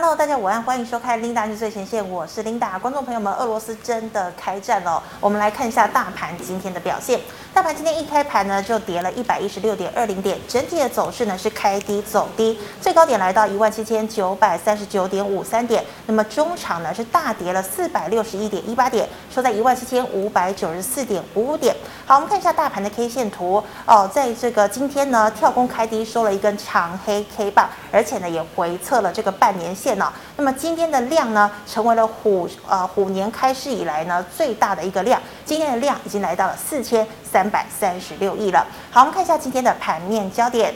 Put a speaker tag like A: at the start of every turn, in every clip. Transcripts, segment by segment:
A: Hello，大家午安，欢迎收看《Linda 最前线》，我是 Linda。观众朋友们，俄罗斯真的开战了，我们来看一下大盘今天的表现。大盘今天一开盘呢，就跌了一百一十六点二零点，整体的走势呢是开低走低，最高点来到一万七千九百三十九点五三点。那么中场呢是大跌了四百六十一点一八点，收在一万七千五百九十四点五五点。好，我们看一下大盘的 K 线图哦，在这个今天呢跳空开低收了一根长黑 K 棒，而且呢也回测了这个半年线哦。那么今天的量呢成为了虎呃虎年开市以来呢最大的一个量，今天的量已经来到了四千三百三十六亿了。好，我们看一下今天的盘面焦点。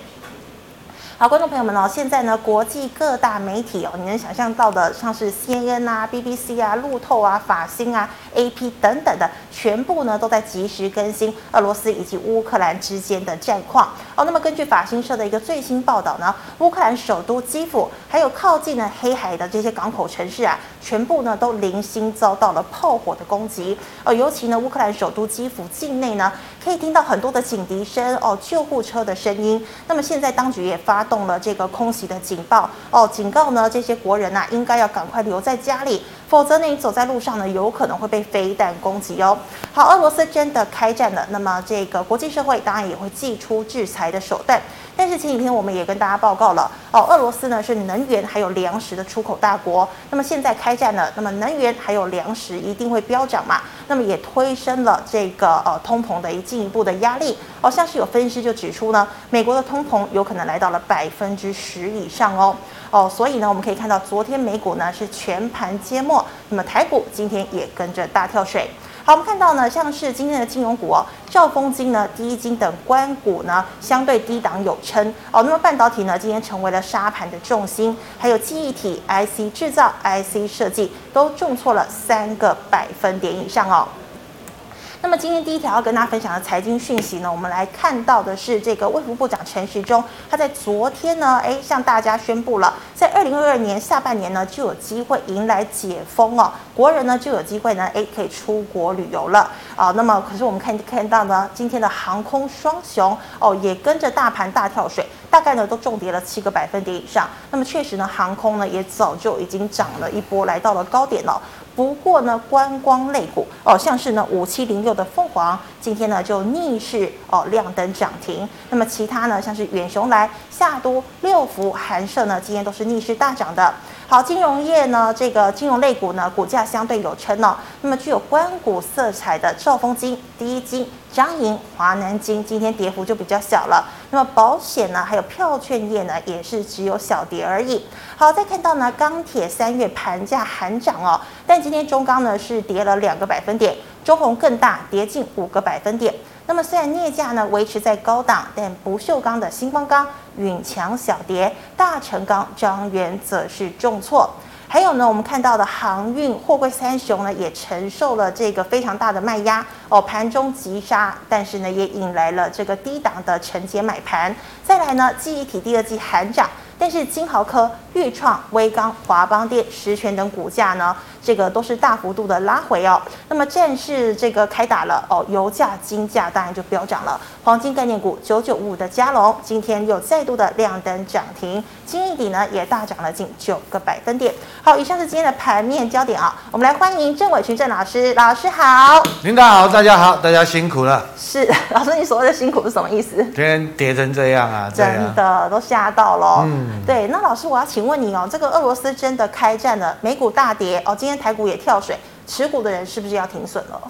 A: 好，观众朋友们哦，现在呢，国际各大媒体哦，你能想象到的，像是 CNN 啊、BBC 啊、路透啊、法新啊、AP 等等的，全部呢都在及时更新俄罗斯以及乌克兰之间的战况哦。那么根据法新社的一个最新报道呢，乌克兰首都基辅还有靠近呢黑海的这些港口城市啊，全部呢都零星遭到了炮火的攻击哦。尤其呢，乌克兰首都基辅境内呢，可以听到很多的警笛声哦、救护车的声音。那么现在当局也发动了这个空袭的警报哦，警告呢这些国人呐、啊，应该要赶快留在家里，否则呢你走在路上呢，有可能会被飞弹攻击哦。好，俄罗斯真的开战了，那么这个国际社会当然也会祭出制裁的手段。但是前几天我们也跟大家报告了哦，俄罗斯呢是能源还有粮食的出口大国，那么现在开战了，那么能源还有粮食一定会飙涨嘛，那么也推升了这个呃通膨的一进一步的压力哦，像是有分析师就指出呢，美国的通膨有可能来到了百分之十以上哦哦，所以呢我们可以看到昨天美股呢是全盘皆墨，那么台股今天也跟着大跳水。好，我们看到呢，像是今天的金融股哦，兆丰金呢、第一金等关股呢，相对低档有撑哦。那么半导体呢，今天成为了杀盘的重心，还有记忆体、IC 制造、IC 设计都重挫了三个百分点以上哦。那么今天第一条要跟大家分享的财经讯息呢，我们来看到的是这个卫福部长陈时中，他在昨天呢，哎，向大家宣布了，在二零二二年下半年呢，就有机会迎来解封哦，国人呢就有机会呢，哎，可以出国旅游了啊。那么可是我们看看到呢，今天的航空双雄哦，也跟着大盘大跳水，大概呢都重跌了七个百分点以上。那么确实呢，航空呢也早就已经涨了一波，来到了高点了。不过呢，观光类股哦，像是呢五七零六的凤凰，今天呢就逆势哦亮灯涨停。那么其他呢，像是远雄来、夏都、六福、寒舍呢，今天都是逆势大涨的。好，金融业呢，这个金融类股呢，股价相对有撑哦。那么具有关股色彩的兆丰金、第一金、张银、华南金，今天跌幅就比较小了。那么保险呢，还有票券业呢，也是只有小跌而已。好，再看到呢，钢铁三月盘价喊涨哦，但今天中钢呢是跌了两个百分点，中鸿更大，跌近五个百分点。那么虽然镍价呢维持在高档，但不锈钢的新光钢、永强小跌，大成钢、张元则是重挫。还有呢，我们看到的航运货柜三雄呢，也承受了这个非常大的卖压哦，盘中急杀，但是呢，也引来了这个低档的承接买盘。再来呢，记忆体第二季喊涨，但是金豪科、钰创、威刚、华邦电、十銓等股价呢，这个都是大幅度的拉回哦。那么战事这个开打了哦，油价、金价当然就飙涨了。黄金概念股九九五五的加龙今天又再度的亮灯涨停，金一底呢也大涨了近九个百分点。好，以上是今天的盘面焦点啊，我们来欢迎郑伟群郑老师，老师好。
B: 领导好，大家好，大家辛苦了。
A: 是 老师，你所谓的辛苦是什么意思？
B: 今天跌成这样啊，
A: 真的都吓到了。嗯，对，那老师我要请问你哦，这个俄罗斯真的开战了，美股大跌哦，今天台股也跳水，持股的人是不是要停损了？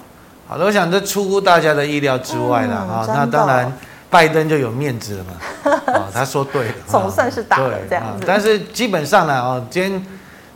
B: 好的，我想这出乎大家的意料之外了啊、嗯。那当然，拜登就有面子了嘛。啊，他说对 了，
A: 总算是打了这样子。
B: 但是基本上呢，哦，今天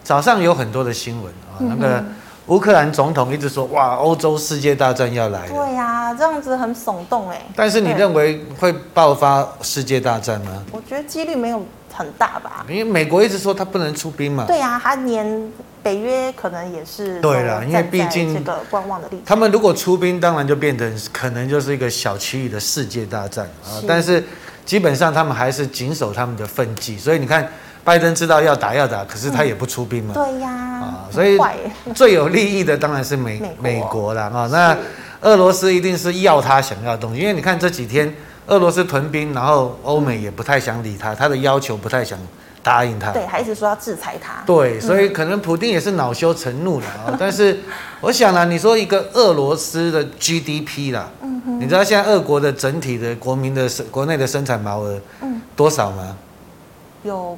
B: 早上有很多的新闻啊，那个乌克兰总统一直说，哇，欧洲世界大战要来了。
A: 对呀、啊，这样子很耸动哎。
B: 但是你认为会爆发世界大战吗？
A: 我觉得几率没有很大吧。
B: 因为美国一直说他不能出兵嘛。
A: 对呀、啊，他连。北约可能也是
B: 对了，因为毕竟
A: 这个观望的立场。
B: 他们如果出兵，当然就变成可能就是一个小区域的世界大战啊。但是基本上他们还是谨守他们的分际，所以你看，拜登知道要打要打，可是他也不出兵嘛。
A: 对呀，
B: 啊，所以 最有利益的当然是美美国了啊。那俄罗斯一定是要他想要的东西，因为你看这几天俄罗斯屯兵，然后欧美也不太想理他，他的要求不太想。答应他，
A: 对，还一直说要制裁他，
B: 对，所以可能普丁也是恼羞成怒了啊。但是 我想呢，你说一个俄罗斯的 GDP 啦，嗯哼，你知道现在俄国的整体的国民的生国内的生产毛额，嗯，多少吗？
A: 有，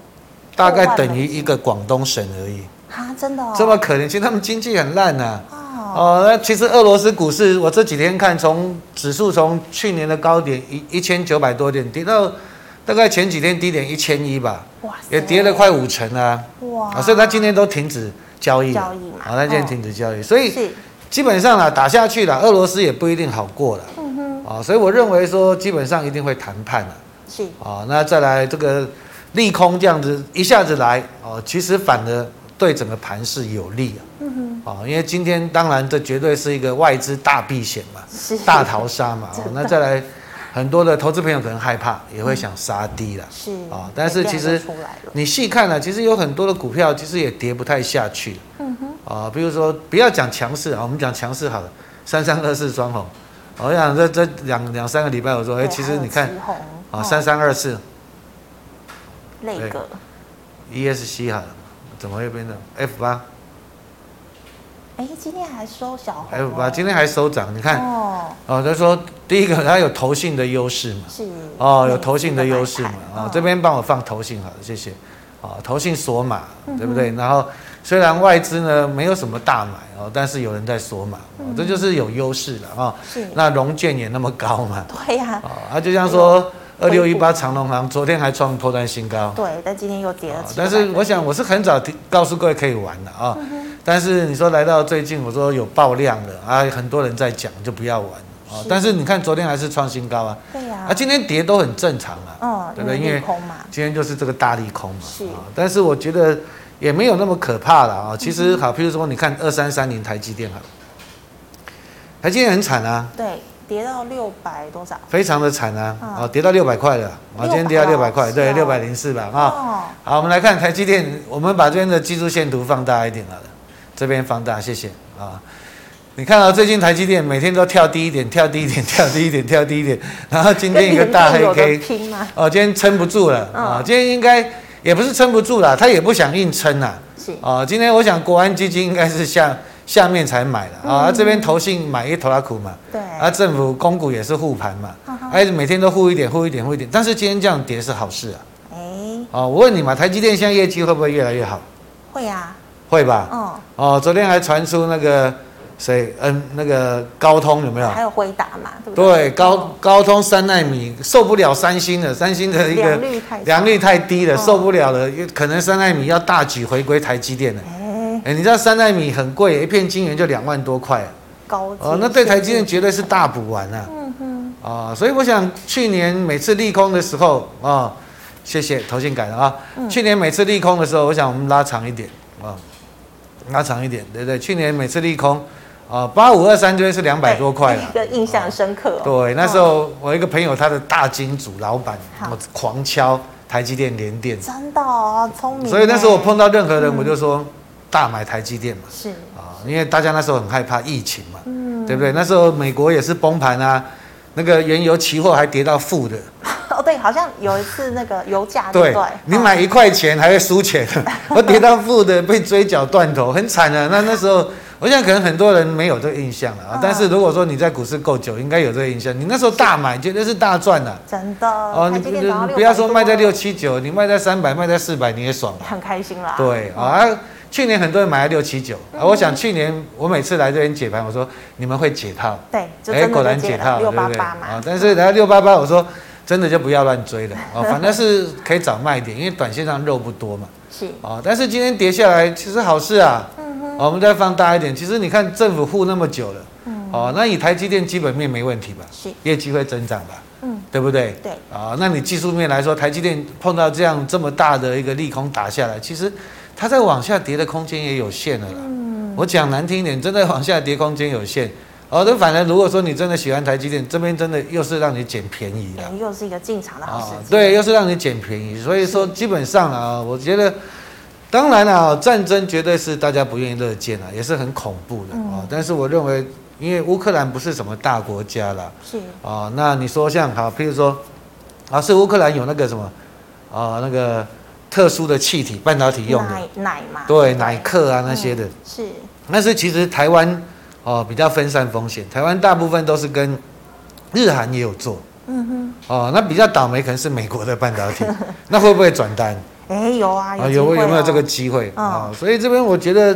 B: 大概等于一个广东省而已。
A: 啊，真的哦，
B: 这么可怜，其实他们经济很烂呐。哦，那其实俄罗斯股市，我这几天看，从指数从去年的高点一一千九百多点跌到大概前几天低点一千一吧，哇，也跌了快五成啊。哇，所以他今天都停止交易。交易嘛。啊，他今天停止交易，所以基本上啊，打下去了，俄罗斯也不一定好过了。嗯哼。啊，所以我认为说，基本上一定会谈判了。是。啊，那再来这个利空这样子一下子来，哦，其实反而。对整个盘势有利啊，嗯哼，啊，因为今天当然这绝对是一个外资大避险嘛，是大逃杀嘛，哦，那再来很多的投资朋友可能害怕，也会想杀低了，是啊，但是其实你细看呢，其实有很多的股票其实也跌不太下去，嗯哼，啊，比如说不要讲强势啊，我们讲强势好了，三三二四双红，我想这这两两三个礼拜我说，哎，其实你看啊，三三二四，
A: 那个
B: ，ESC 好了。怎么会变成 F 八？
A: 哎，今天还收小红。
B: F 八今天还收涨，你看哦，哦，他说第一个它有投信的优势嘛，是。哦，有投信的优势嘛，啊、哦，这边帮我放投信好了，谢谢，啊，投信锁码，对不对？嗯、然后虽然外资呢没有什么大买哦，但是有人在锁码，哦，这就是有优势了啊。哦、是，那融券也那么高嘛，对呀、啊，就像说。二六一八长隆行昨天还创波段新高，
A: 对，但今天又跌了。
B: 但是我想我是很早告诉各位可以玩的啊，但是你说来到最近，我说有爆量了啊，很多人在讲就不要玩啊。但是你看昨天还是创新高啊，对呀、啊，啊今天跌都很正常啊，嗯，对不对？因为今天就是这个大利空嘛，是。啊但是我觉得也没有那么可怕了啊。其实好，譬如说你看二三三零台积电好，台积电很惨啊，
A: 对。跌到六百多少？
B: 非常的惨啊！哦，跌到六百块了。啊，今天跌到六百块，对，六百零四吧。啊，好，我们来看台积电，我们把这边的技术线图放大一点好了，这边放大，谢谢。啊。你看到最近台积电每天都跳低一点，跳低一点，跳低一点，跳低一点，然后今天一个大黑 K，哦，今天撑不住了。啊！今天应该也不是撑不住了，他也不想硬撑呐。是。啊，今天我想国安基金应该是下。下面才买的啊，这边投信买一头拉苦嘛，对，啊，政府公股也是护盘嘛，哎，每天都护一点，护一点，护一点，但是今天这样跌是好事啊，哎，哦，我问你嘛，台积电现在业绩会不会越来越好？
A: 会啊，
B: 会吧，嗯，哦，昨天还传出那个谁，嗯，那个高通有没有？
A: 还有回答嘛，对不对？
B: 对，高高通三纳米受不了三星的，三星的一个良率太低了，受不了了，可能三纳米要大举回归台积电了。哎，你知道三纳米很贵，一片晶圆就两万多块，高哦，那对台积电绝对是大补丸啊。嗯哼，啊，所以我想去年每次利空的时候啊，谢谢投信改了啊。去年每次利空的时候，我想我们拉长一点啊，拉长一点，对不对？去年每次利空啊，八五二三这边是两百多块了，
A: 一个印象深刻。
B: 对，那时候我一个朋友他的大金主老板，我狂敲台积电联电，
A: 真的哦，聪明。
B: 所以那时候我碰到任何人，我就说。大买台积电嘛，是啊，因为大家那时候很害怕疫情嘛，嗯，对不对？那时候美国也是崩盘啊，那个原油期货还跌到负的。
A: 哦，对，好像有一次那个 油价对，
B: 你买一块钱还会输钱，我跌到负的被追缴断头，很惨的。那那时候，我想可能很多人没有这个印象了啊。但是如果说你在股市够久，应该有这个印象。你那时候大买，绝对是大赚的。
A: 真的哦，你
B: 不要说卖在六七九，你卖在三百，卖在四百，你也爽，
A: 很开心啦。
B: 对啊。去年很多人买了六七九，啊，我想去年我每次来这边解盘，我说你们会解套，
A: 对，哎，
B: 果然解套，
A: 六八八嘛？
B: 啊，但是来到六八八，我说真的就不要乱追了，啊，反正是可以找卖点，因为短线上肉不多嘛，是，啊，但是今天跌下来其实好事啊，嗯哼，我们再放大一点，其实你看政府护那么久了，嗯，哦，那以台积电基本面没问题吧？是，业绩会增长吧？嗯，对不对？对，啊，那你技术面来说，台积电碰到这样这么大的一个利空打下来，其实。它在往下跌的空间也有限了啦。嗯，我讲难听一点，真的往下跌空间有限。哦，那反正如果说你真的喜欢台积电，这边真的又是让你捡便宜的，
A: 又是一个进场的好时机。
B: 对，又是让你捡便宜。所以说，基本上啊，我觉得，当然啊，战争绝对是大家不愿意乐见啊，也是很恐怖的啊。但是我认为，因为乌克兰不是什么大国家啦，是啊。那你说像好，譬如说，啊，是乌克兰有那个什么，啊，那个。特殊的气体，半导体用的
A: 奶奶嘛，
B: 对，奶克啊那些的，
A: 嗯、是。
B: 但是其实台湾哦比较分散风险，台湾大部分都是跟日韩也有做，嗯哼，哦，那比较倒霉可能是美国的半导体，那会不会转单？
A: 哎，有啊，有、哦、
B: 有有没有这个机会啊、哦？所以这边我觉得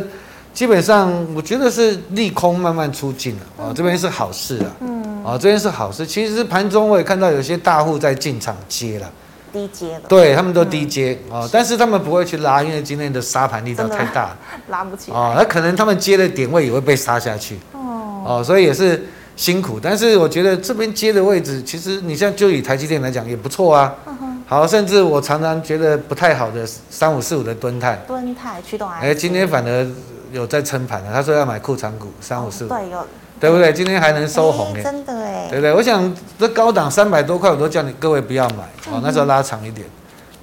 B: 基本上我觉得是利空慢慢出尽了啊，这边是好事啊，嗯，啊，这边是好事。其实盘中我也看到有些大户在进场接了。
A: 低阶的，
B: 对他们都低阶啊、嗯哦，但是他们不会去拉，因为今天的杀盘力道太大，
A: 拉不起来
B: 啊。那、哦、可能他们接的点位也会被杀下去哦，哦，所以也是辛苦。但是我觉得这边接的位置，其实你像就以台积电来讲也不错啊、嗯。好，甚至我常常觉得不太好的三五四五的蹲泰，
A: 蹲泰驱动
B: 哎，今天反而有在撑盘了。他说要买库藏股三五四五，
A: 对，有。
B: 对不对？今天还能收红哎，
A: 真的哎，
B: 对不对？我想这高档三百多块，我都叫你各位不要买哦。那时候拉长一点，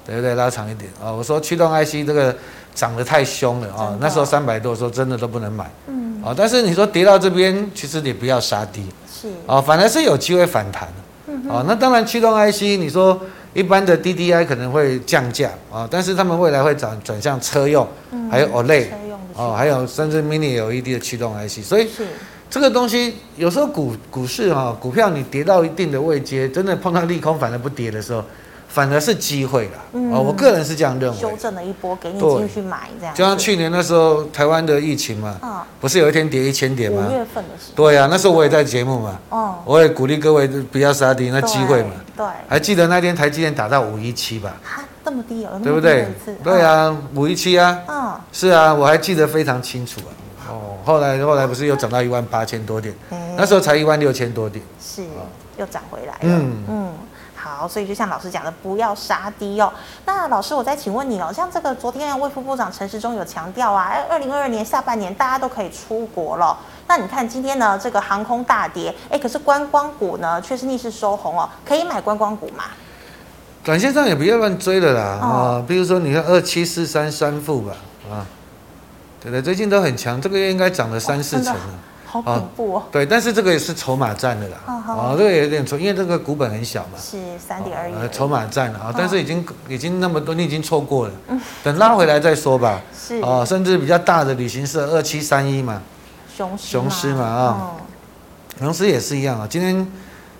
B: 对不对？拉长一点哦！我说驱动 IC 这个涨得太凶了啊！那时候三百多，说真的都不能买，嗯啊。但是你说跌到这边，其实你不要杀低，是啊，反而是有机会反弹嗯啊。那当然驱动 IC，你说一般的 DDI 可能会降价啊，但是他们未来会转转向车用，还有 OLED 哦，还有甚至 Mini LED 的驱动 IC，所以是。这个东西有时候股股市哈，股票你跌到一定的位阶，真的碰到利空反而不跌的时候，反而是机会了。嗯，我个人是这样认为。
A: 修正了一波，给你进去买这样。
B: 就像去年那时候台湾的疫情嘛，哦，不是有一天跌一千点吗？
A: 五月份的时候。
B: 对呀，啊，那时候我也在节目嘛。哦。我也鼓励各位不要杀低，那机会嘛。对。还记得那天台积电打到五一七吧？
A: 哈，这么低哦。
B: 对不对？对啊，五一七啊。嗯。是啊，我还记得非常清楚啊。哦，后来后来不是又涨到一万八千多点，欸，那时候才一万六千多点，
A: 是又涨回来了。嗯嗯，好，所以就像老师讲的，不要杀低哦。那老师，我再请问你哦，像这个昨天卫副部长陈时中有强调啊，二零二二年下半年大家都可以出国了。那你看今天呢，这个航空大跌，哎，可是观光股呢却是逆势收红哦，可以买观光股吗？
B: 短线上也不要乱追了啦啊，哦，比如说你看二七四三三富吧啊。对对，最近都很强，这个月应该涨了三四成了，
A: 好恐怖哦。
B: 对，但是这个也是筹码战的啦，啊，这个也有点错，因为这个股本很小嘛，
A: 是三点二亿，
B: 筹码战啊，但是已经已经那么多，你已经错过了，等拉回来再说吧。是啊，甚至比较大的旅行社二七三一嘛，雄雄狮嘛啊，雄狮也是一样啊，今天因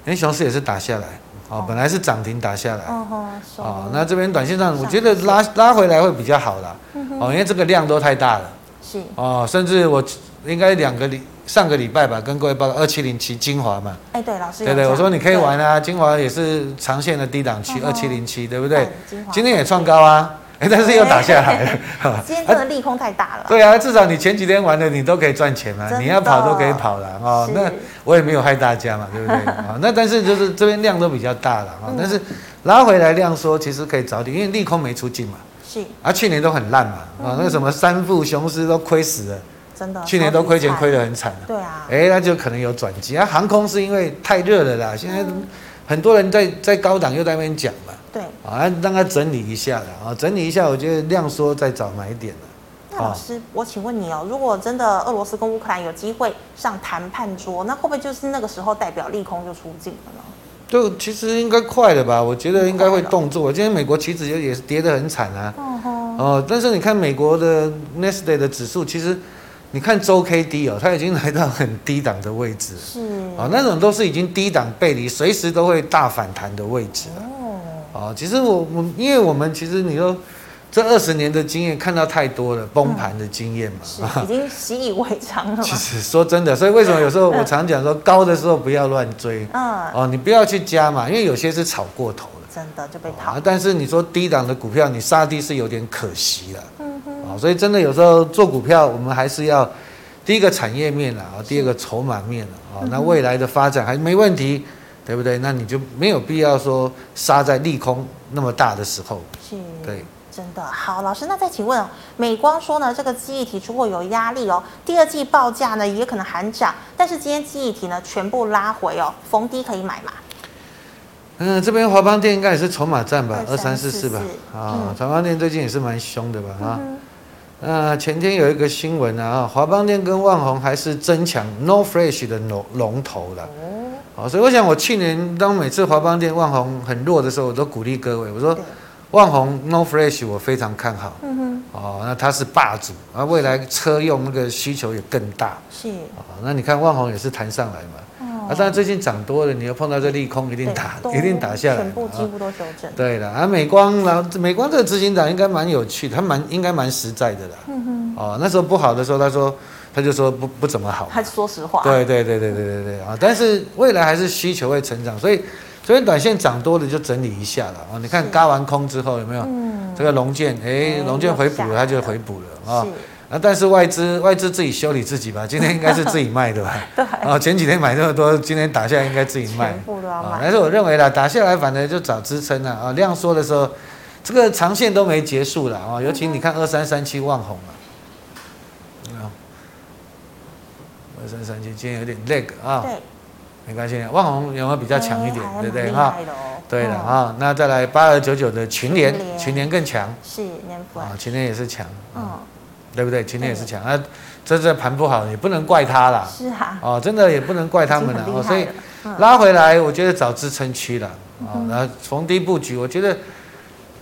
B: 为雄狮也是打下来，哦，本来是涨停打下来，哦，那这边短线上我觉得拉拉回来会比较好啦，哦，因为这个量都太大了。哦，甚至我应该两个礼上个礼拜吧，跟各位报告二七零七精华嘛。哎，对，老师。对对，我说你可以玩啊，精华也是长线的低档区，二七零七，对不对？今天也创高啊，哎，但是又打下来了。
A: 今天真的利空太大了。
B: 对啊，至少你前几天玩的你都可以赚钱嘛，你要跑都可以跑了哦。那我也没有害大家嘛，对不对？啊，那但是就是这边量都比较大了啊，但是拉回来量缩其实可以找点，因为利空没出尽嘛。啊，去年都很烂嘛，啊，那个什么三富雄狮都亏死了，真的，去年都亏钱亏得很惨。对啊，哎，那就可能有转机啊。航空是因为太热了啦，现在很多人在在高档又在那边讲嘛，对，啊，让它整理一下了啊，整理一下，我觉得量缩再找买点了。
A: 那老师，我请问你哦，如果真的俄罗斯跟乌克兰有机会上谈判桌，那会不会就是那个时候代表利空就出尽了呢？
B: 就其实应该快了吧？我觉得应该会动作。今天美国期指也是跌得很惨啊。哦，但是你看美国的 n e s d a y 的指数，其实你看周 K D 哦，它已经来到很低档的位置。是。哦，那种都是已经低档背离，随时都会大反弹的位置了。哦。其实我我因为我们其实你说。这二十年的经验看到太多了，崩盘的经验嘛，
A: 嗯、已经习以为常了。
B: 其实说真的，所以为什么有时候我常讲说，高的时候不要乱追，嗯，哦，你不要去加嘛，因为有些是炒过头了，
A: 真的就被套、哦。
B: 但是你说低档的股票，你杀低是有点可惜了，嗯哼，哦，所以真的有时候做股票，我们还是要第一个产业面了，啊第二个筹码面了，哦，那未来的发展还没问题，对不对？那你就没有必要说杀在利空那么大的时候，是，对。
A: 真的好，老师，那再请问，美光说呢，这个记忆体出货有压力哦，第二季报价呢也可能喊涨，但是今天记忆体呢全部拉回哦，逢低可以买嘛？
B: 嗯，这边华邦店应该也是筹码战吧，二三四四。吧，啊，华邦店最近也是蛮凶的吧，啊，那前天有一个新闻啊，华邦店跟万宏还是争抢 NOR Flash 的龙龙头了，哦，所以我想我去年当每次华邦店万宏很弱的时候，我都鼓励各位，我说。旺宏 No Flash 我非常看好。
A: 嗯哼。
B: 哦，那它是霸主，啊，未来车用那个需求也更大。
A: 是。
B: 哦，那你看万宏也是弹上来嘛。哦。啊，但是最近涨多了，你又碰到这利空，一定打，一定打下来。
A: 全部几乎都修正。
B: 对了，啊，美光，然后美光这个执行长应该蛮有趣的，他蛮应该蛮实在的啦。嗯哼。哦，那时候不好的时候，他说。他就说不不怎么好，
A: 他说实话。
B: 对对对对对对对啊！但是未来还是需求会成长，所以昨天短线涨多了就整理一下了啊！你看嘎完空之后有没有？嗯。这个龙建，哎，龙建回补了，它就回补了啊。啊，但是外资外资自己修理自己吧，今天应该是自己卖的吧？
A: 对。
B: 啊，前几天买那么多，今天打下来应该自己卖。
A: 全部都要卖。
B: 但是我认为啦，打下来反正就找支撑了啊！量缩的时候，这个长线都没结束了啊！尤其你看二三三七旺宏啊。二三三七，今天有点 lag 啊，对，没关系。万宏有没有比较强一点？对不对？哈？对了啊，那再来八二九九的群联，群联。更强，
A: 是
B: 啊，群联也是强，嗯，对不对？群联也是强。啊，这这盘不好，也不能怪他啦，
A: 是啊，
B: 哦，真的也不能怪他们了，哦所以拉回来，我觉得找支撑区了啊，然后逢低布局，我觉得。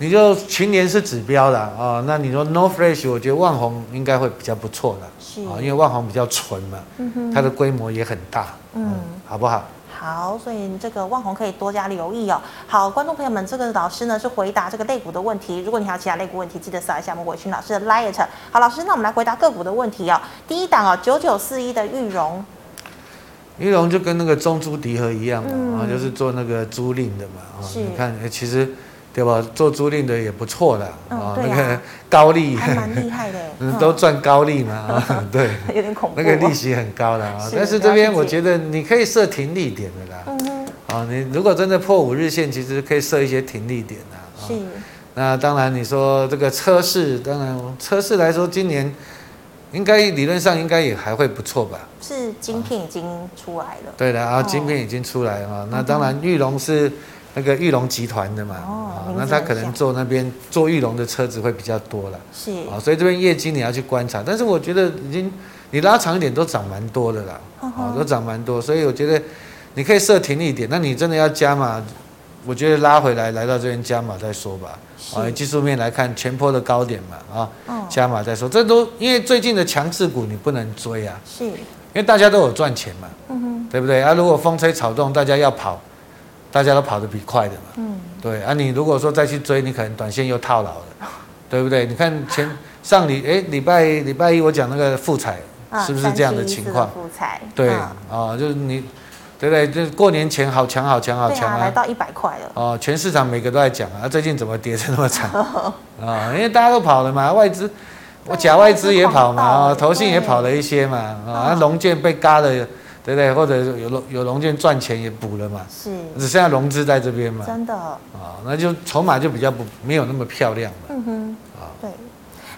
B: 你就群联是指标的啊，那你说 No Flash，我觉得旺宏应该会比较不错的，是啊，因为旺宏比较纯嘛，嗯哼，它的规模也很大，嗯，好不好？
A: 好，所以这个旺宏可以多加留意哦。好，观众朋友们，这个老师呢是回答这个类股的问题，如果你还有其他类股问题，记得扫一下我们伟勋老师的 Light。好，老师，那我们来回答个股的问题哦。第一档哦，九九四一的玉荣，
B: 玉荣就跟那个中珠迪和一样嘛，嗯、啊，就是做那个租赁的嘛，啊，是你看，其实。对吧？做租赁的也不错的啊，那个高利
A: 还蛮厉害的，
B: 嗯，都赚高利嘛啊，对，
A: 有点恐怖，
B: 那个利息很高的啊。但是这边我觉得你可以设停利点的啦，嗯啊，你如果真的破五日线，其实可以设一些停利点的啊。是。那当然，你说这个车市，当然车市来说，今年应该理论上应该也还会不错吧？
A: 是，晶片已经出来了。
B: 对的啊，晶片已经出来啊。那当然，玉龙是。那个玉龙集团的嘛，哦，那他可能坐那边坐玉龙的车子会比较多了，是。啊，所以这边业绩你要去观察，但是我觉得已经你拉长一点都涨蛮多的啦，啊，都涨蛮多，所以我觉得你可以设停一点，那你真的要加码，我觉得拉回来来到这边加码再说吧，啊，技术面来看前坡的高点嘛，啊，加码再说，这都因为最近的强势股你不能追啊，是，因为大家都有赚钱嘛，嗯哼，对不对？啊？如果风吹草动，大家要跑。大家都跑得比快的嘛，嗯，对啊，你如果说再去追，你可能短线又套牢了，对不对？你看前上礼哎礼拜礼拜一我讲那个富彩，是不是这样的情况？
A: 富彩，
B: 对啊，就是你，对不对？就是过年前好强好强好强啊，
A: 来到一百块了。
B: 哦，全市场每个都在讲啊，最近怎么跌成那么惨啊？因为大家都跑了嘛，外资，我假外资也跑嘛，啊，投信也跑了一些嘛，啊，龙建被嘎的。对不对？或者有龙有融券赚钱也补了嘛，是，只剩下融资在这边嘛，
A: 真的
B: 啊，那就筹码就比较不没有那么漂亮了。嗯哼，
A: 啊，对，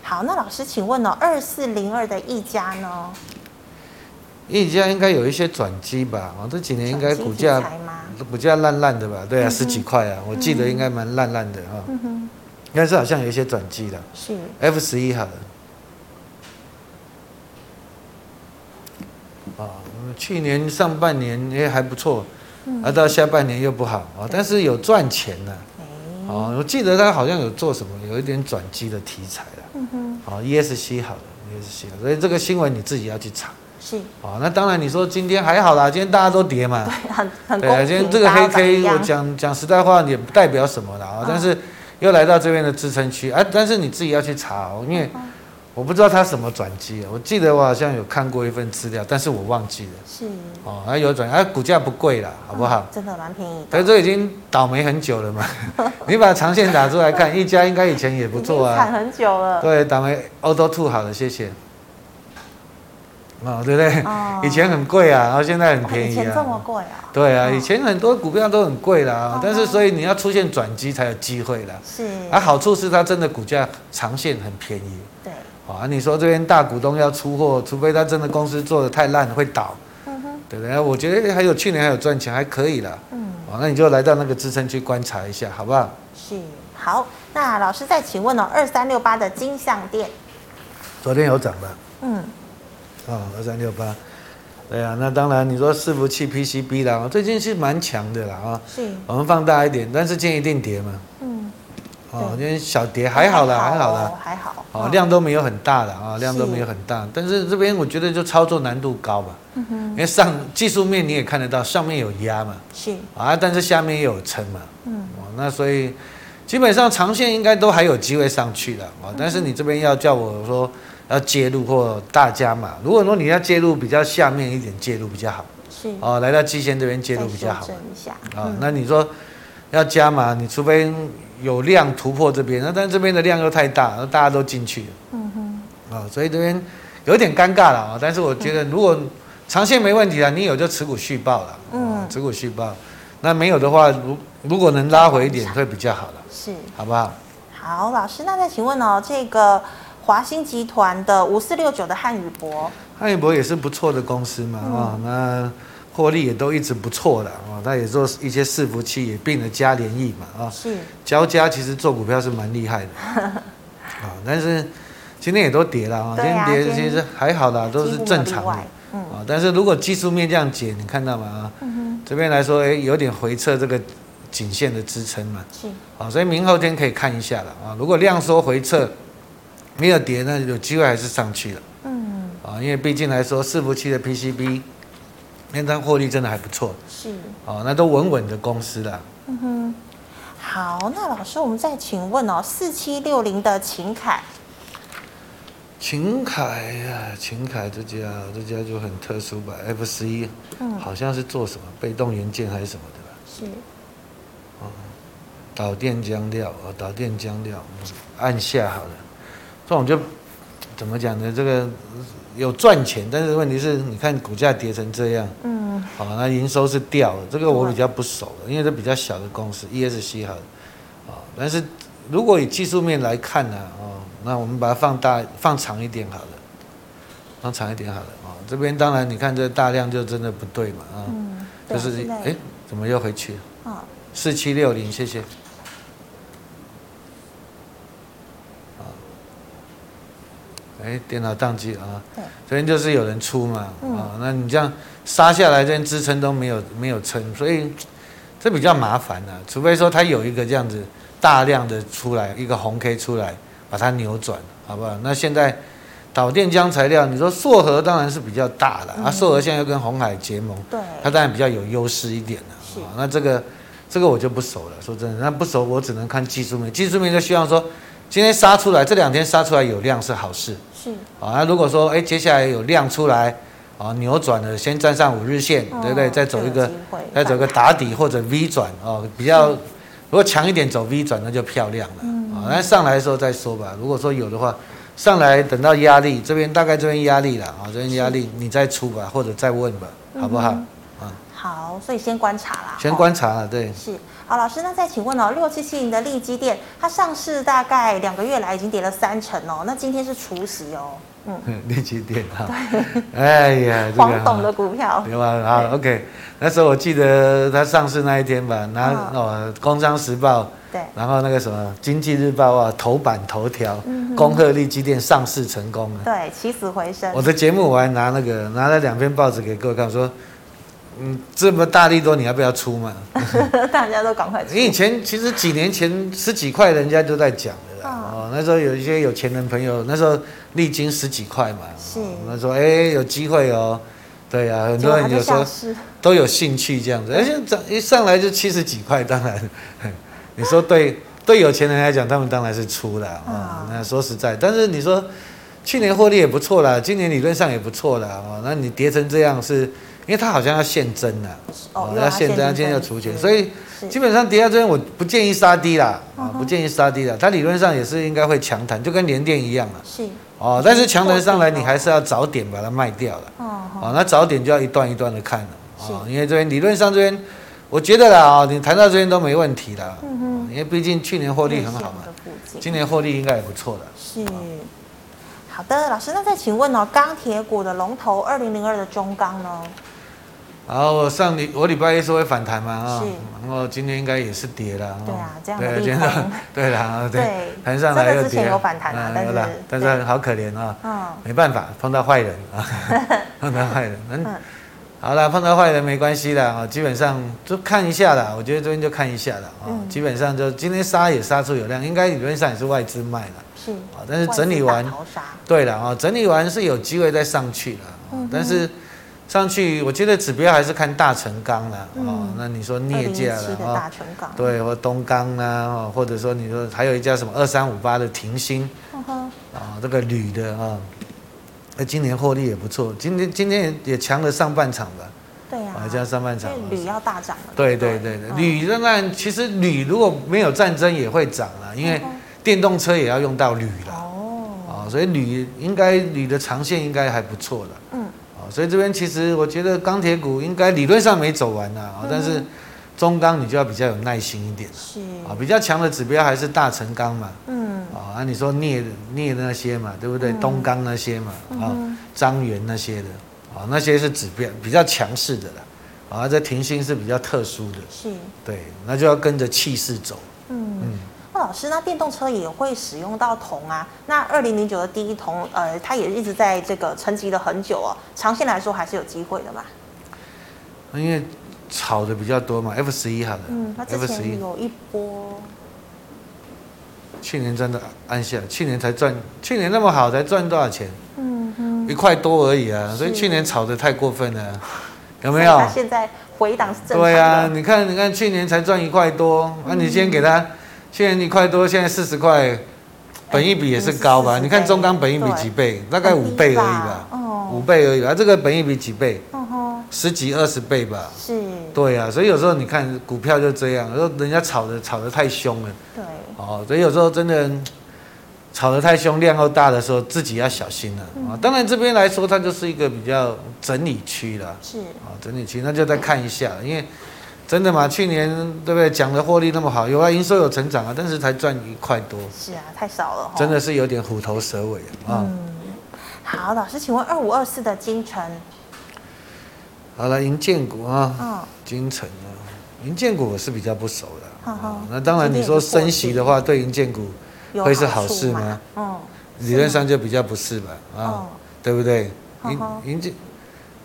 A: 好，那老师请问哦，二四零二的一家呢？
B: 一家应该有一些转机吧？啊，这几年应该股价股价烂烂的吧？对啊，十几块啊，我记得应该蛮烂烂的啊。嗯哼，应该是好像有一些转机的。是 F 十一好了。啊，去年上半年也还不错，啊，到下半年又不好啊，但是有赚钱呐，哦，我记得他好像有做什么，有一点转机的题材了，嗯哼，哦，ESC 好了，ESC 好，所以这个新闻你自己要去查，是，哦，那当然你说今天还好啦，今天大家都跌嘛，对，很很公平，今天这个黑 K 我讲讲实在话也不代表什么了啊，但是又来到这边的支撑区，啊，但是你自己要去查哦，因为。我不知道它什么转机啊，我记得我好像有看过一份资料，但是我忘记了。是哦，它有转，它股价不贵啦，好不好？
A: 真的蛮便宜。
B: 但这已经倒霉很久了嘛，你把长线打出来看，一家应该以前也不错啊。
A: 惨很久了。
B: 对，倒霉 Auto Two 好了，谢谢。哦，对不对？以前很贵啊，然后现在很便宜啊。以前这么贵啊？对啊，以前很多股票都很贵啦，但是所以你要出现转机才有机会啦。是。啊，好处是它真的股价长线很便宜。对。啊，你说这边大股东要出货，除非他真的公司做的太烂会倒，对不对？我觉得还有去年还有赚钱，还可以了。嗯，啊，那你就来到那个支撑去观察一下，好不好？
A: 是，好。那老师再请问哦，二三六八的金像店，
B: 昨天有涨吧？嗯，啊，二三六八，对啊，那当然你说伺服器 PCB 啦，最近是蛮强的啦啊。是。我们放大一点，但是今天一定跌嘛。嗯。哦，今天小跌还好啦，还好啦，
A: 还好。
B: 哦，量都没有很大的啊，量都没有很大。但是这边我觉得就操作难度高吧。嗯哼。因为上技术面你也看得到，上面有压嘛。是。啊，但是下面也有撑嘛。嗯。哦，那所以基本上长线应该都还有机会上去的啊。但是你这边要叫我说要介入或大家嘛，如果说你要介入比较下面一点介入比较好。是。哦，来到季线这边介入比较好。啊，那你说要加嘛，你除非。有量突破这边，那但这边的量又太大，那大家都进去了。嗯哼。啊，所以这边有点尴尬了啊。但是我觉得，如果长线没问题啊，你有就持股续报了。嗯。持股续报，那没有的话，如如果能拉回一点，会比较好了。是。好不好？
A: 好，老师，那再请问哦，这个华兴集团的五四六九的汉语博，
B: 汉语博也是不错的公司嘛啊，那。获利也都一直不错的啊，他也做一些伺服器，也并了嘉联益嘛啊。是。交加其实做股票是蛮厉害的啊，但是今天也都跌了啊，今天跌其实还好啦，都是正常的啊。但是如果技术面这样解，你看到吗啊？这边来说，哎，有点回撤这个颈线的支撑嘛。是。啊，所以明后天可以看一下了啊。如果量缩回撤没有跌，那有机会还是上去了。嗯。啊，因为毕竟来说，伺服器的 PCB。那张获利真的还不错，是哦，那都稳稳的公司了。嗯哼，
A: 好，那老师，我们再请问哦，四七六零的秦凯，
B: 秦凯呀，秦凯这家这家就很特殊吧？F 十一，嗯，好像是做什么被动元件还是什么的吧？是，哦，导电浆料哦，导电浆料，按下好了，这种就怎么讲呢？这个。有赚钱，但是问题是，你看股价跌成这样，嗯，好，那营收是掉了，这个我比较不熟的，因为这比较小的公司，ESC 好，啊，但是如果以技术面来看呢，哦，那我们把它放大放长一点好了，放长一点好了，啊，这边当然你看这大量就真的不对嘛，啊，嗯，就是哎，怎么又回去了？啊，四七六零，谢谢。哎，电脑宕机啊！昨天就是有人出嘛，嗯、啊，那你这样杀下来，这边支撑都没有没有撑，所以这比较麻烦啊。除非说它有一个这样子大量的出来，一个红 K 出来，把它扭转，好不好？那现在导电浆材料，你说硕和当然是比较大的、嗯、啊，硕和现在又跟红海结盟，对，它当然比较有优势一点的。是啊，那这个这个我就不熟了，说真的，那不熟我只能看技术面，技术面就希望说今天杀出来，这两天杀出来有量是好事。是啊，那如果说哎，接下来有量出来，啊，扭转了，先站上五日线，对不对？再走一个，再走个打底或者 V 转哦，比较如果强一点走 V 转，那就漂亮了啊。那上来的时候再说吧。如果说有的话，上来等到压力这边大概这边压力了啊，这边压力你再出吧，或者再问吧，好不好？啊，
A: 好，所以先观察啦。
B: 先观察了，对。
A: 是。好，老师，那再请问哦，六七七零的利基店，它上市大概两个月来已经跌了三成哦，那今天是除夕哦，嗯，
B: 利基店哈，对，哎呀，这个、
A: 黄董的股票，
B: 对吧？好，OK，那时候我记得它上市那一天吧，拿哦《工商时报》对，然后那个什么《经济日报》啊，头版头条，恭贺利基店上市成功了，
A: 对，起死回生。
B: 我的节目我还拿那个拿了两篇报纸给各位看，说。嗯，这么大力多，你要不要出嘛？
A: 大家都赶快出。
B: 你以前其实几年前十几块，人家都在讲的啦。哦，那时候有一些有钱人朋友，那时候历经十几块嘛。是。他说：“哎，有机会哦。”对呀，很多人有时候都有兴趣这样子。而且涨一上来就七十几块，当然，你说对对有钱人来讲，他们当然是出了啊。那说实在，但是你说去年获利也不错啦，今年理论上也不错啦。哦，那你跌成这样是？因为它好像要现增了，哦，要现增，今天要除权，所以基本上跌到这边，我不建议杀低啦，啊，不建议杀低啦。它理论上也是应该会强弹，就跟联电一样了，是，哦，但是强弹上来，你还是要早点把它卖掉了，哦，那早点就要一段一段的看了，啊，因为这边理论上这边，我觉得啦，啊，你谈到这边都没问题的，嗯哼，因为毕竟去年获利很好嘛，今年获利应该也不错的，是，
A: 好的，老师，那再请问哦，钢铁股的龙头二零零二的中钢呢？
B: 然后上礼我礼拜一是会反弹嘛啊，是然后今天应该也是跌了。
A: 对啊，这样的。
B: 对了，对，弹上来又跌。
A: 有反弹啊，但是
B: 但是好可怜啊，嗯，没办法，碰到坏人啊，碰到坏人，嗯，好了，碰到坏人没关系的啊，基本上就看一下啦。我觉得这边就看一下了啊，嗯、基本上就今天杀也杀出有量，应该理论上也是外资卖了。是啊，但是整理完，对了啊，整理完是有机会再上去了。但是上去，我觉得指标还是看大成钢了。哦、嗯，那你说镍价了啊？对，或东钢啊，或者说你说还有一家什么二三五八的停兴，嗯、哼啊，这个铝的啊。哎，今年获利也不错，今天今天也强了上半场吧？
A: 对呀、啊，
B: 加上半场，
A: 铝要大涨了。
B: 对对对对，铝当然其实铝如果没有战争也会涨了，因为电动车也要用到铝了。哦，啊，所以铝应该铝的长线应该还不错的。所以这边其实我觉得钢铁股应该理论上没走完呐啊，嗯、但是中钢你就要比较有耐心一点。是啊，比较强的指标还是大成钢嘛。嗯。啊，你说镍镍那些嘛，对不对？嗯、东钢那些嘛，啊、嗯，彰源那些的，啊，那些是指标比较强势的了。啊，这停薪是比较特殊的，是，对，那就要跟着气势走。嗯嗯，
A: 那、嗯、老师，那电动车也会使用到铜啊？那二零零九的第一铜，呃，它也一直在这个沉寂了很久哦。长线来说还是有机会的嘛？
B: 因为炒的比较多嘛，F 十一好了，
A: 嗯，它之前有一波。
B: 去年真的按下，去年才赚，去年那么好才赚多少钱？嗯哼，一块多而已啊，所以去年炒的太过分了，有没有？
A: 现在回档是正常的。
B: 对啊，你看，你看，去年才赚一块多，那、你先给他，去年一块多，现在四十块，本一比也是高吧？欸、你看中钢本一比几倍？大概五倍而已吧，哦、五倍而已啊，这个本一比几倍？嗯十几二十倍吧，是，对呀、啊，所以有时候你看股票就这样，有时候人家炒的炒的太凶了，对，哦，所以有时候真的炒的太凶，量又大的时候，自己要小心了。啊。嗯、当然这边来说，它就是一个比较整理区了，是，啊，整理区，那就再看一下，因为真的嘛，去年对不对，讲的获利那么好，有啊，营收有成长啊，但是才赚一块多，
A: 是啊，太少了，
B: 真的是有点虎头蛇尾啊。嗯，
A: 好，老师，请问二五二四的金城。
B: 好了，银建股啊，金城啊，银建股我是比较不熟的。哦、那当然你说升息的话，对银建股会是好事吗？嗯，理论上就比较不是吧？啊，哦、对不对？银银建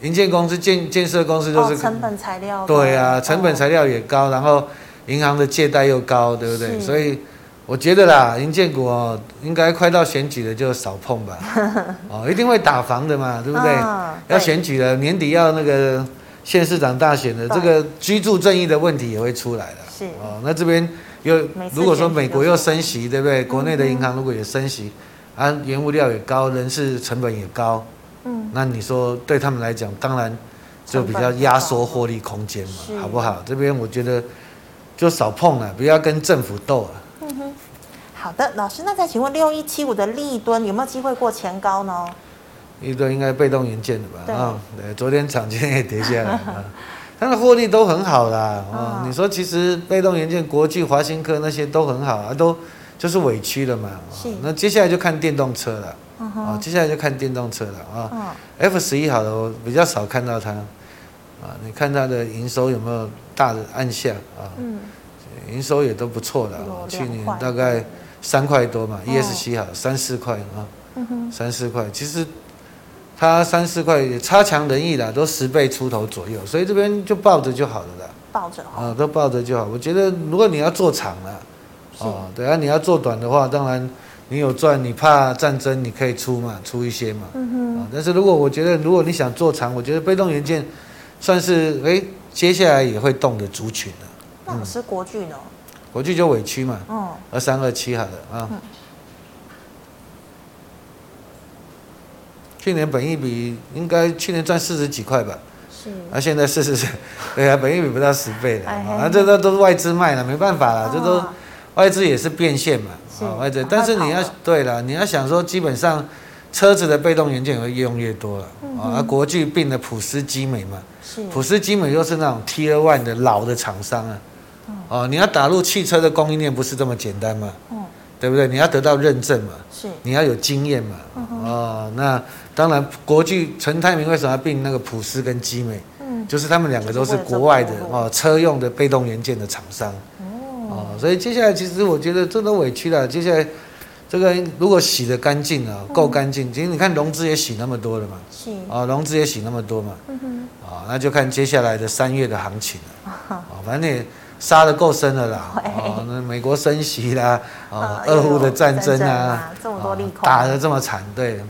B: 营建公司建建设公司都是、哦、
A: 成本材料。
B: 对啊，成本材料也高，然后银行的借贷又高，对不对？所以。我觉得啦，营建股哦，应该快到选举了就少碰吧。哦，一定会打房的嘛，对不对？哦、要选举了，年底要那个县市长大选的，对这个居住正义的问题也会出来了。是哦，那这边又如果说美国又升息，对不对？国内的银行如果也升息，啊，原物料也高，人事成本也高，嗯，那你说对他们来讲，当然就比较压缩获利空间嘛，好不好？这边我觉得就少碰了，不要跟政府斗了。
A: 嗯哼好的，老师，那再请问六一七五的立吨有没有机会过前高呢？
B: 立吨应该被动元件的吧？啊对、哦，对，昨天涨，今天也跌下来啊。它的获利都很好啦，啊、哦，你说其实被动元件、国际、华新科那些都很好啊，都就是委屈了嘛。是。那接下来就看电动车了，啊、嗯哼哦，接下来就看电动车了啊。F 十一好了，我比较少看到它，啊，你看它的营收有没有大的暗下啊？嗯。营收也都不错的啊，去年大概。三块多嘛，ESC 好三四块啊，三四块，其实它三四块也差强人意啦，都十倍出头左右，所以这边就抱着就好了啦。
A: 抱着
B: 啊，都抱着就好。我觉得如果你要做长了，哦，对啊，你要做短的话，当然你有赚，你怕战争，你可以出嘛，出一些嘛。嗯哼。但是如果我觉得，如果你想做长，我觉得被动元件算是哎，接下来也会动的族群了。
A: 那是国巨呢？
B: 国巨就委屈嘛，二三二七好了啊。嗯、去年本益比应该去年赚四十几块吧，是，啊现在四十，对啊，本益比不到十倍了，啊这都都是外资卖了，没办法了，这都外资也是变现嘛，啊外资，但是你要对了，你要想说基本上车子的被动元件会越用越多了，啊国巨并的普斯基美嘛，是，普斯基美又是那种 Tier One 的老的厂商啊。哦，你要打入汽车的供应链不是这么简单嘛？嗯，对不对？你要得到认证嘛？是，你要有经验嘛？嗯、哦，那当然，国巨陈泰明为什么要并那个普斯跟基美？嗯，就是他们两个都是国外的哦，车用的被动元件的厂商。哦，哦，所以接下来其实我觉得这都委屈了。接下来这个如果洗的干净啊，够干净，其实你看融资也洗那么多了嘛，
A: 是。
B: 啊，融资也洗那么多嘛，啊，那就看接下来的三月的行情了，啊，反正也杀的够深了啦，哦，那美国升息啦，啊，俄乌的战争啊，
A: 这么多利空，
B: 打的这么惨，对。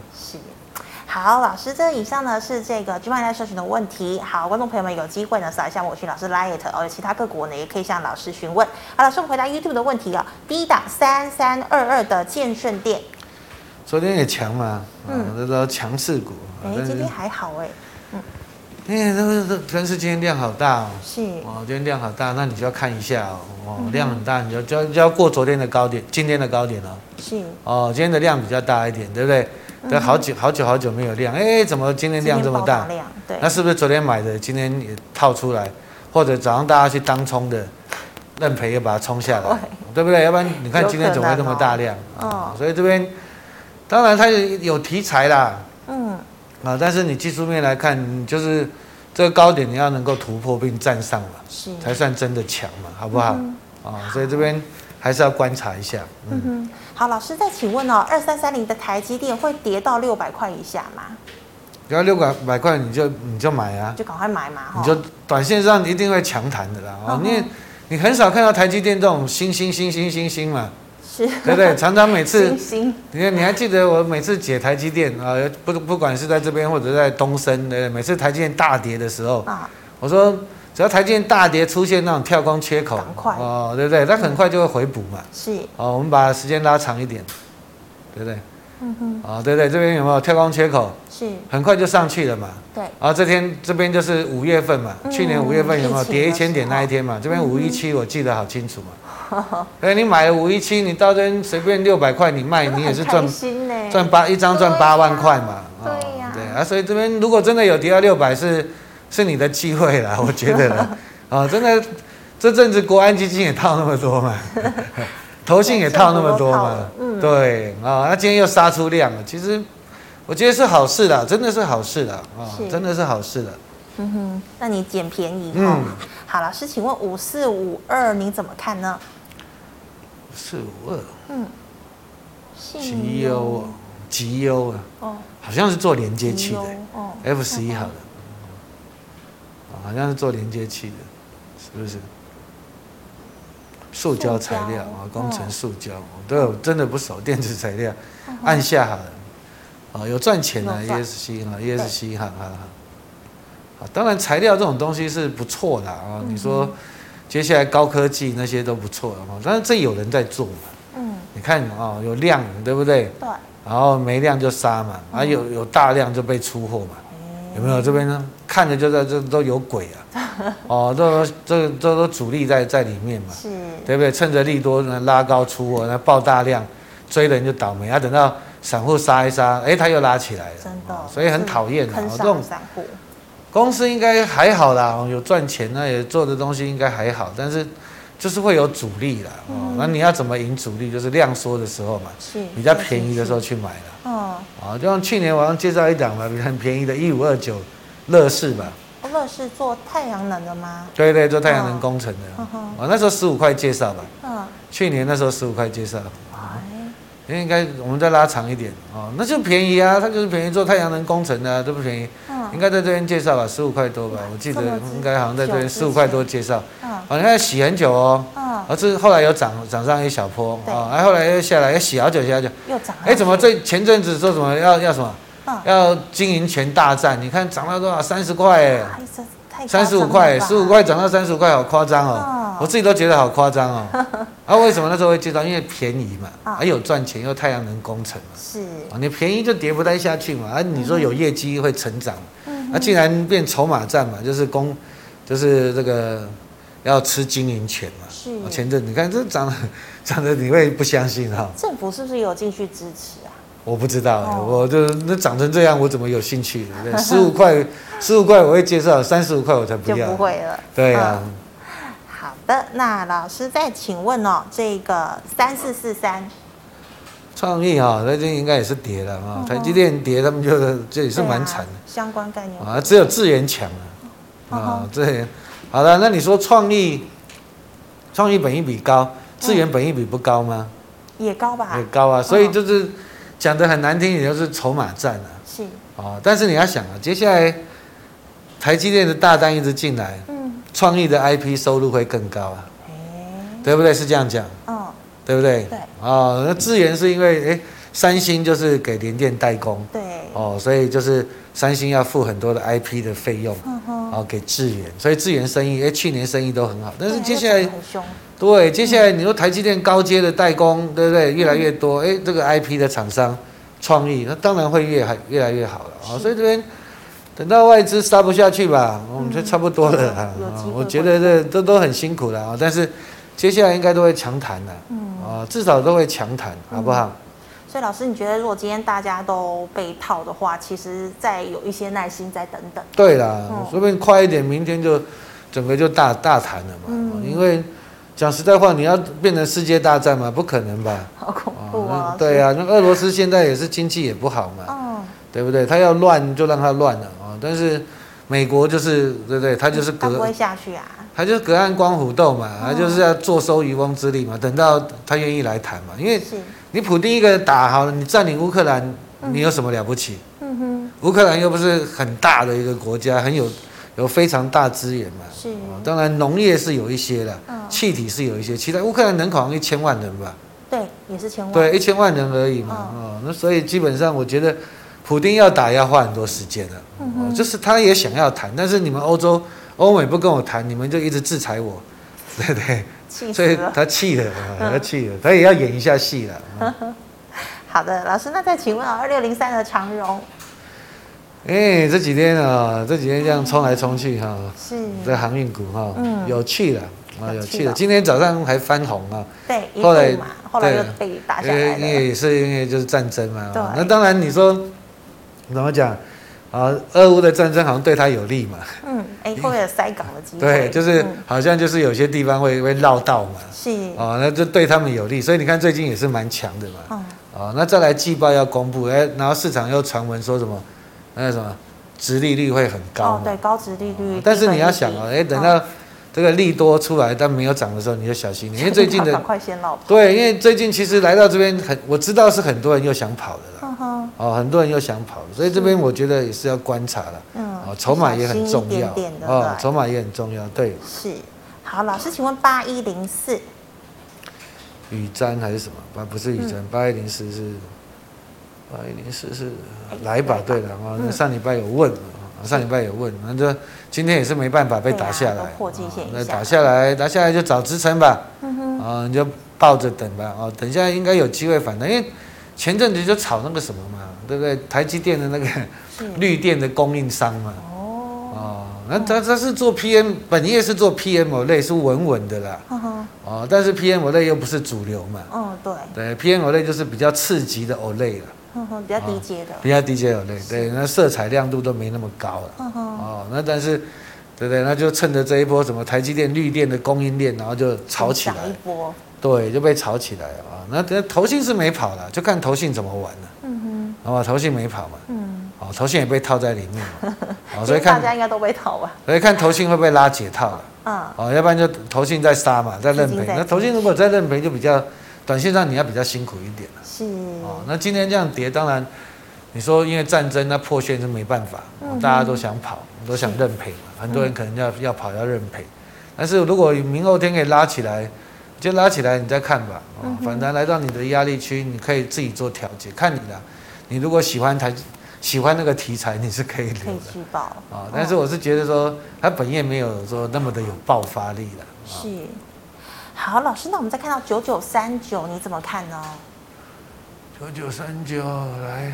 A: 好，老师，这以上呢是这个 g 万代社群的问题。好，观众朋友们有机会呢扫一下我去老师 Light 哦，有其他个股呢也可以向老师询问。好，老师，我们回答 YouTube 的问题啊、哦。第一档三三二二的建顺电，
B: 昨天也强嘛，嗯，这都强势股。
A: 哎，今天还好哎，嗯，
B: 哎，这这真是今天量好大哦。
A: 是
B: 哦，今天量好大，那你就要看一下哦，哦量很大，你就就要就要过昨天的高点，今天的高点哦。
A: 是
B: 哦，今天的量比较大一点，对不对？都好久好久好久没有量，哎，怎么今天量这么大？
A: 量对，
B: 那是不是昨天买的，今天也套出来，或者早上大家去当冲的，认赔又把它冲下来，对不对？要不然你看今天怎么会这么大量？哦，所以这边当然它有题材啦，嗯，啊，但是你技术面来看，就是这个高点你要能够突破并站上嘛，是才算真的强嘛，好不好？啊，所以这边。还是要观察一下。
A: 嗯哼，好，老师再请问哦，二三三零的台积电会跌到六百块以下吗？
B: 要六百百块你就你就买啊，
A: 就赶快买嘛。
B: 你就短线上一定会强弹的啦。哦，你你很少看到台积电这种星星星星星星嘛，是，对不对？常常每次，你看你还记得我每次解台积电啊，不不管是在这边或者在东升，对，每次台积电大跌的时候，啊，我说。只要台积电大跌出现那种跳空缺口，哦，对不对？它很快就会回补嘛。是。哦，我们把时间拉长一点，对不对？嗯哼。哦，对对，这边有没有跳空缺口？是。很快就上去了嘛。对。然后这天这边就是五月份嘛，去年五月份有没有跌一千点那一天嘛？这边五一七我记得好清楚嘛。哎，你买了五一七，你到这边随便六百块你卖，你也是赚赚八一张赚八万块嘛。对呀。对啊，所以这边如果真的有跌到六百是。是你的机会啦，我觉得了，啊、哦，真的，这阵子国安基金也套那么多嘛，投信也套那么多嘛，嗯、对，啊、哦，那今天又杀出量了，其实我觉得是好事的，真的是好事的，啊、真的是好事的。
A: 嗯哼，那你捡便宜，嗯，好，老师，请问五四五二你怎么看呢？
B: 五四五二，嗯，绩优，绩优啊，哦，好像是做连接器的，哦，F 十一好的。好像是做连接器的，是不是？塑胶材料啊，工程塑胶，对，真的不熟 电子材料，按下好了，啊，有赚。钱的，ESC 哈，ESC 哈，哈哈，当然材料这种东西是不错的啊，你说接下来高科技那些都不错但是这有人在做嘛，嗯，你看啊，有量对不对？对，然后没量就杀嘛，啊，有有大量就被出货嘛。有没有这边呢？看着就在这都有鬼啊！哦，这这这都主力在在里面嘛，是，对不对？趁着利多呢拉高出货，那爆大量，追人就倒霉啊！等到散户杀一杀，哎，他又拉起来了，真的，所以很讨厌啊！这种散户公司应该还好啦，有赚钱，那也做的东西应该还好，但是就是会有阻力啦。哦，那你要怎么赢阻力？就是量缩的时候嘛，是比较便宜的时候去买了。哦，啊，就像去年我刚介绍一档嘛，很便宜的，一五二九，乐视吧。
A: 乐视做太阳能的吗？
B: 对对，做太阳能工程的。哦，哦那时候十五块介绍吧。嗯。去年那时候十五块介绍。哎。应该我们再拉长一点哦，那就便宜啊，它就是便宜做太阳能工程的，啊，都不便宜。嗯。应该在这边介绍吧，十五块多吧，我记得应该好像在这边十五块多介绍。嗯。好，你看洗很久哦。而是后来有涨涨上一小波啊，哎，后来又下来，又洗好久，洗好久，又涨。哎，怎么这前阵子说什么要要什么？要经营权大战？你看涨到多少？三十块哎，三十五块，十五块涨到三十五块，好夸张哦！我自己都觉得好夸张哦。啊，为什么那时候会介绍？因为便宜嘛，还有赚钱，又太阳能工程嘛。是啊，你便宜就跌不太下去嘛。啊，你说有业绩会成长，啊，竟然变筹码战嘛，就是公，就是这个。要吃经营权嘛？是。前阵你看这涨，涨得你会不相信哈？
A: 政府是不是有进去支持啊？
B: 我不知道，哦、我就那涨成这样，我怎么有兴趣？十五块，十五块我会介绍，三十五块我才不要。
A: 就不会了。
B: 对呀、啊嗯。
A: 好的，那老师再请问哦，这个三四四三，
B: 创意哈，那这应该也是跌了啊。台积电跌，他们就这也是蛮惨的。
A: 相关概念
B: 啊，只有智源强啊，啊这。好了，那你说创意，创意本益比高，资源本益比不高吗？
A: 也高吧？
B: 也高啊，所以就是讲的很难听，也就是筹码战啊。
A: 是。
B: 哦，但是你要想啊，接下来台积电的大单一直进来，嗯，创意的 IP 收入会更高啊，欸、对不对？是这样讲，嗯，对不对？对。哦，那资源是因为哎、欸，三星就是给联电代工，对，哦，所以就是三星要付很多的 IP 的费用，哦，给智源，所以智源生意哎、欸，去年生意都很好，但是接下来很凶，对，接下来你说台积电高阶的代工，对不对？越来越多，哎、这个 IP 的厂商。创意那当然会越还越来越好了啊，所以这边等到外资杀不下去吧，我们就差不多了啊。我觉得这都都很辛苦了啊，但是接下来应该都会强谈的，啊，至少都会强谈，好不好？
A: 所以老师，你觉得如果今天大家都被套的话，其实再有一些耐心，再等等。
B: 对啦，说不定快一点，明天就整个就大大谈了嘛，嗯因为。讲实在话，你要变成世界大战嘛？不可能吧？
A: 好恐怖啊！
B: 对啊，那俄罗斯现在也是经济也不好嘛，哦、对不对？他要乱就让他乱了啊！但是美国就是对不对？他就是隔
A: 不会下去啊，
B: 他就是隔岸观虎斗嘛，他就是要坐收渔翁之利嘛。等到他愿意来谈嘛，因为你普丁一个人打好了，你占领乌克兰，你有什么了不起？嗯哼，乌克兰又不是很大的一个国家，很有。有非常大资源嘛？是，当然农业是有一些的，气体是有一些。其他乌克兰人口好像一千万人吧？
A: 对，也是千万。
B: 对，一千万人而已嘛。哦，那所以基本上我觉得，普丁要打要花很多时间的。嗯，就是他也想要谈，但是你们欧洲、欧美不跟我谈，你们就一直制裁我，对不对？所以他气了，他气了，他也要演一下戏了。
A: 好的，老师，那再请问啊，二六零三的长荣。
B: 哎、欸，这几天啊，这几天这样冲来冲去哈，是，这航运股哈，嗯，有趣了啊，有趣了。今天早上还翻红啊，
A: 对，后来后来又被打下来。
B: 因为也是因为就是战争嘛，对。那当然你说怎么讲啊？俄乌的战争好像对他有利嘛。嗯，
A: 哎，后面有塞港的机会。
B: 对，就是好像就是有些地方会会绕道嘛。是。哦，那就对他们有利，所以你看最近也是蛮强的嘛。嗯。哦，那再来季报要公布，哎，然后市场又传闻说什么？那个什么，殖利率会很高。哦，
A: 对，高殖利率。
B: 但是你要想哦，哎，等到这个利多出来但没有涨的时候，你就小心，因为最近的。
A: 快先老。
B: 对，因为最近其实来到这边很，我知道是很多人又想跑的了。哦，很多人又想跑，所以这边我觉得也是要观察了。嗯。哦，筹码也很重要。哦，筹码也很重要，对。
A: 是。好，老师，请问八一零四。
B: 雨瞻还是什么？不，不是雨瞻，八一零四是。八一零四是来吧，对的啊。那上礼拜有问，上礼拜有问，那就今天也是没办法被打下来。破季线，那打下来，打下来就找支撑吧。嗯哼。啊，你就抱着等吧。啊，等一下应该有机会反弹，因为前阵子就炒那个什么嘛，对不对？台积电的那个 绿电的供应商嘛。哦。哦，那他他是做 PM，本业是做 PMO 是稳稳的啦。哦。但是 PMO 类又不是主流嘛。哦，对。对，PMO 类就是比较刺激的 OLED 了。
A: 比较低阶的，
B: 比较低阶有类，对，那色彩亮度都没那么高了。哦，那但是，对对，那就趁着这一波什么台积电绿电的供应链，然后就炒起来。一波。对，就被炒起来啊。那那投信是没跑了，就看投信怎么玩了。嗯哼。好吧，投信没跑嘛。嗯。哦，投信也被套在里面嘛。哦，所以看大
A: 家应该都被套吧。
B: 所以看投信会不会拉解套了。嗯。哦，要不然就投信在杀嘛，在认赔。那投信如果在认赔，就比较。短线上你要比较辛苦一点是哦，那今天这样跌，当然你说因为战争，那破线是没办法，大家都想跑，都想认赔嘛。很多人可能要要跑要认赔，但是如果明后天可以拉起来，就拉起来，你再看吧。哦，反弹来到你的压力区，你可以自己做调节，看你的。你如果喜欢台喜欢那个题材，你是可以留的。可以去报啊，但是我是觉得说，它本业没有说那么的有爆发力了。是。
A: 好，老师，那我们再看到九九三九，你怎么看呢？
B: 九九三九来，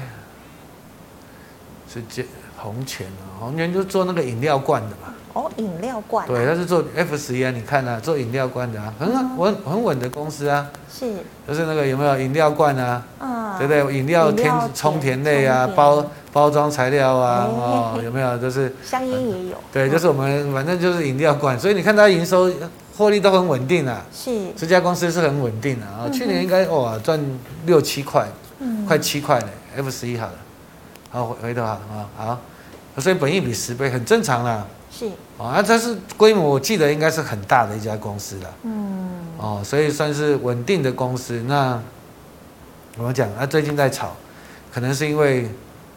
B: 是这红钱啊，红钱就做那个饮料罐的嘛。
A: 哦，饮料罐、啊。
B: 对，他是做 F 十一啊，你看啊，做饮料罐的啊，很稳很稳的公司啊。是。就是那个有没有饮料罐啊？嗯。对不对？饮料甜充填类啊，包包装材料啊，哦，有没有？就是。
A: 香烟也有。
B: 对，就是我们反正就是饮料罐，所以你看它营收。获利都很稳定啊，是这家公司是很稳定的啊，去年应该哇赚六七块，嗯，快七块呢。F 十一好了，好回回头好啊好，所以本益比十倍很正常啦，是啊，它是规模我记得应该是很大的一家公司了，嗯，哦，所以算是稳定的公司。那怎么讲？啊，最近在炒，可能是因为。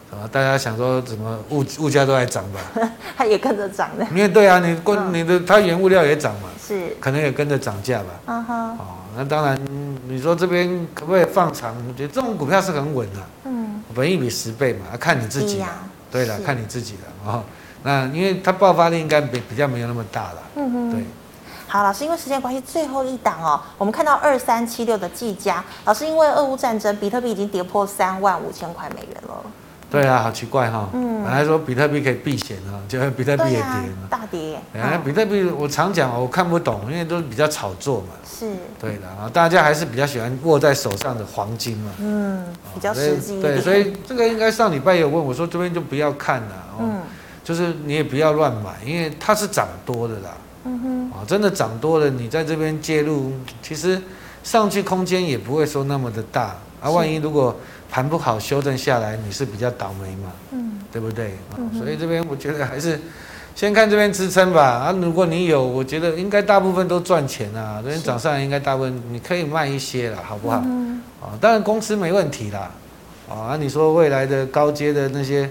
B: 啊，大家想说怎么物物价都在涨吧？
A: 它也跟着涨的。
B: 因为对啊，你过、嗯、你的它原物料也涨嘛，
A: 是，
B: 可能也跟着涨价吧。嗯哼。哦，那当然，你说这边可不可以放长？我觉得这种股票是很稳的。嗯。本益比十倍嘛，看你自己。啊、对了，看你自己的哦。那因为它爆发力应该比比较没有那么大了。嗯哼。对。
A: 好，老师，因为时间关系，最后一档哦，我们看到二三七六的技嘉，老师因为俄乌战争，比特币已经跌破三万五千块美元了。
B: 对啊，好奇怪哈、哦！嗯，本来说比特币可以避险哈，结果比特币也跌了，
A: 大跌。
B: 哎，比特币我常讲，我看不懂，因为都是比较炒作嘛。
A: 是。
B: 对的啊，大家还是比较喜欢握在手上的黄金嘛。
A: 嗯，比较实际。
B: 对，所以这个应该上礼拜有问我说，这边就不要看了。嗯。就是你也不要乱买，因为它是涨多的啦。嗯哼。啊，真的涨多了，你在这边介入，其实上去空间也不会说那么的大。啊，万一如果。盘不好，修正下来，你是比较倒霉嘛？嗯，对不对？嗯、所以这边我觉得还是先看这边支撑吧。啊，如果你有，我觉得应该大部分都赚钱啊。这边涨上来应该大部分你可以卖一些了，好不好？嗯、啊，当然公司没问题啦。啊，你说未来的高阶的那些，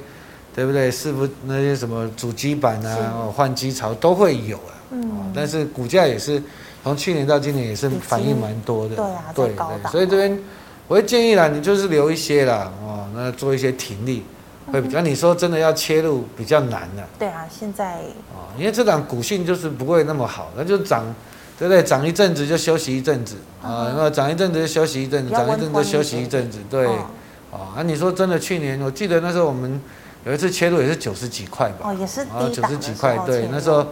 B: 对不对？是不那些什么主机板啊，换机槽都会有啊。嗯。但是股价也是从去年到今年也是反应蛮多的。对啊，对对。所以这边。我会建议啦，你就是留一些啦，哦，那做一些停利，会比较你说真的要切入比较难的。
A: 对啊，现在
B: 哦，因为这档股性就是不会那么好，那就涨，对不对？涨一阵子就休息一阵子啊，那涨一阵子就休息一阵子，涨一阵子就休息一阵子，对，哦，那你说真的，去年我记得那时候我们有一次切入也是九十几块吧，
A: 哦，也是
B: 啊，九十几块，对，那时候，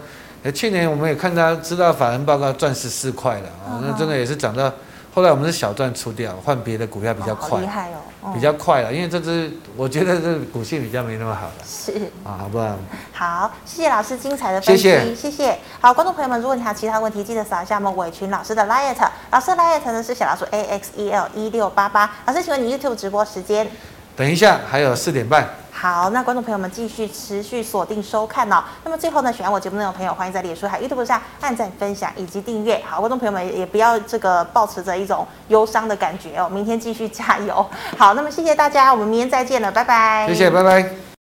B: 去年我们也看他知道法人报告赚十四块了啊，那真的也是涨到。后来我们是小赚出掉，换别的股票比较快，
A: 厉害哦，
B: 比较快了，因为这支我觉得这股性比较没那么好了。
A: 是
B: 啊，好不好？
A: 好，谢谢老师精彩的分析，谢谢。谢谢。好，观众朋友们，如果你还有其他问题，记得扫一下我们伟群老师的 LINE，老师的 LINE 呢是小老鼠 A X E L 一六八八。老师，请问你 YouTube 直播时间？
B: 等一下，还有四点半。
A: 好，那观众朋友们继续持续锁定收看哦。那么最后呢，喜欢我节目内容的朋友，欢迎在脸书还有 YouTube 上按赞、分享以及订阅。好，观众朋友们也不要这个保持着一种忧伤的感觉哦。明天继续加油。好，那么谢谢大家，我们明天再见了，拜拜。
B: 谢谢，拜拜。